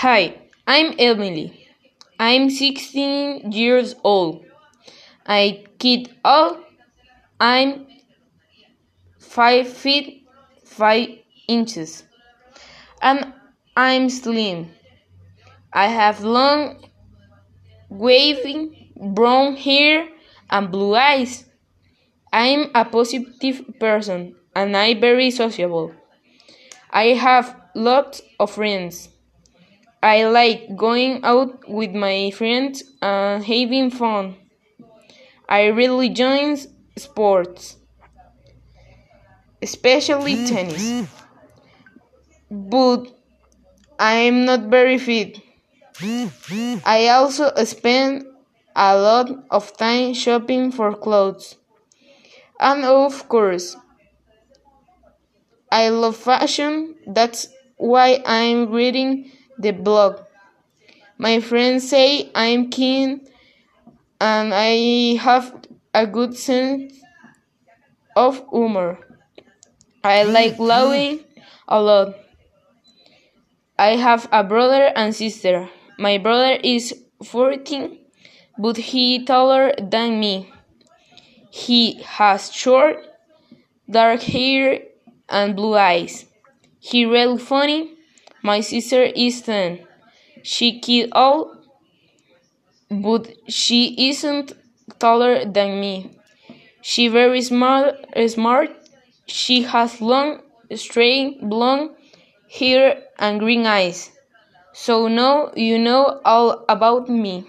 Hi, I'm Emily. I'm 16 years old. I kid. I'm 5 feet 5 inches. And I'm slim. I have long, wavy brown hair and blue eyes. I'm a positive person and I'm very sociable. I have lots of friends. I like going out with my friends and having fun. I really join sports, especially mm-hmm. tennis. But I'm not very fit. Mm-hmm. I also spend a lot of time shopping for clothes. And of course, I love fashion. That's why I'm reading the blog. My friends say I'm keen and I have a good sense of humor. I like laughing a lot. I have a brother and sister. My brother is 14, but he taller than me. He has short, dark hair and blue eyes. He really funny. My sister is 10. She kid all, but she isn't taller than me. She very smart, smart. She has long, straight blonde hair and green eyes. So now you know all about me.